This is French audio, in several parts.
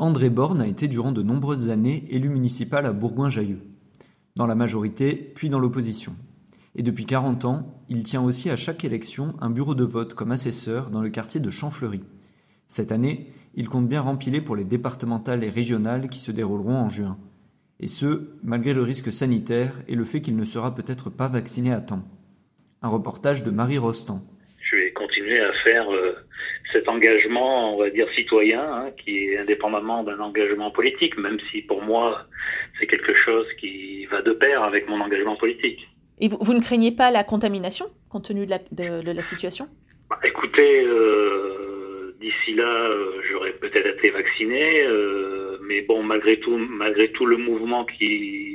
André Borne a été durant de nombreuses années élu municipal à Bourgoin-Jallieu, dans la majorité puis dans l'opposition. Et depuis 40 ans, il tient aussi à chaque élection un bureau de vote comme assesseur dans le quartier de Champfleury. Cette année, il compte bien rempiler pour les départementales et régionales qui se dérouleront en juin. Et ce, malgré le risque sanitaire et le fait qu'il ne sera peut-être pas vacciné à temps. Un reportage de Marie Rostand. Je vais continuer à faire euh, cet engagement, on va dire citoyen, hein, qui est indépendamment d'un engagement politique, même si pour moi c'est quelque chose qui va de pair avec mon engagement politique. Et vous, vous ne craignez pas la contamination, compte tenu de la, de, de la situation? Bah, écoutez, euh, d'ici là, euh, j'aurais peut-être été vacciné, euh, mais bon, malgré tout, malgré tout le mouvement qui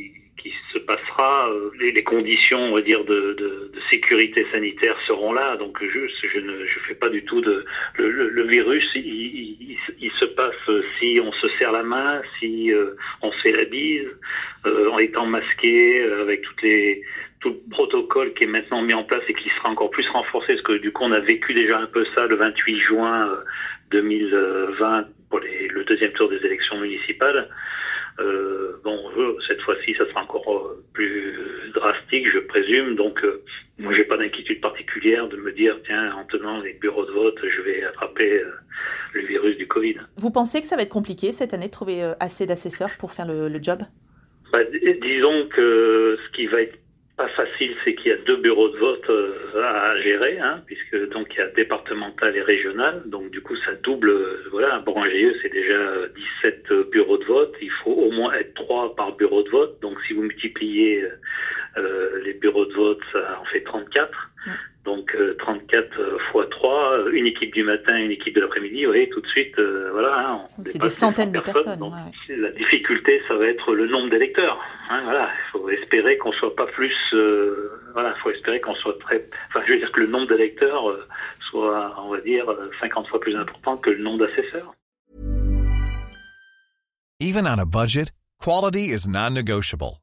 passera, euh, les, conditions, on va dire, de, sécurité sanitaire seront là. Donc, juste, je ne, je fais pas du tout de le, virus. Il, se passe si on se serre la main, si euh, on se fait la bise, euh, en étant masqué, euh, avec toutes les tout le protocole qui est maintenant mis en place et qui sera encore plus renforcé, parce que du coup on a vécu déjà un peu ça le 28 juin 2020 pour le deuxième tour des élections municipales. Euh, bon, cette fois-ci, ça sera encore plus drastique, je présume. Donc, euh, moi, j'ai pas d'inquiétude particulière de me dire, tiens, en tenant les bureaux de vote, je vais attraper euh, le virus du Covid. Vous pensez que ça va être compliqué cette année de trouver euh, assez d'assesseurs pour faire le, le job? Bah, Disons que ce qui va être pas facile, c'est qu'il y a deux bureaux de vote à gérer, hein, puisque donc il y a départemental et régional, donc du coup ça double. Voilà, à Bourgogne-Jallieu, c'est déjà 17 bureaux de vote. Il faut au moins être trois par bureau de vote. Donc si vous multipliez euh, les bureaux de vote, ça en fait 34. Ouais. Donc euh, 34 fois 3, une équipe du matin, une équipe de l'après-midi, vous voyez, tout de suite, euh, voilà. Hein, c'est des centaines de personnes. Donc, ouais. La difficulté, ça va être le nombre d'électeurs. Hein, voilà, il faut espérer qu'on soit pas plus, euh, voilà, il faut espérer qu'on soit très, enfin, je veux dire que le nombre d'électeurs euh, soit, on va dire, 50 fois plus important que le nombre d'assesseurs. Even on a budget, quality is non-negotiable.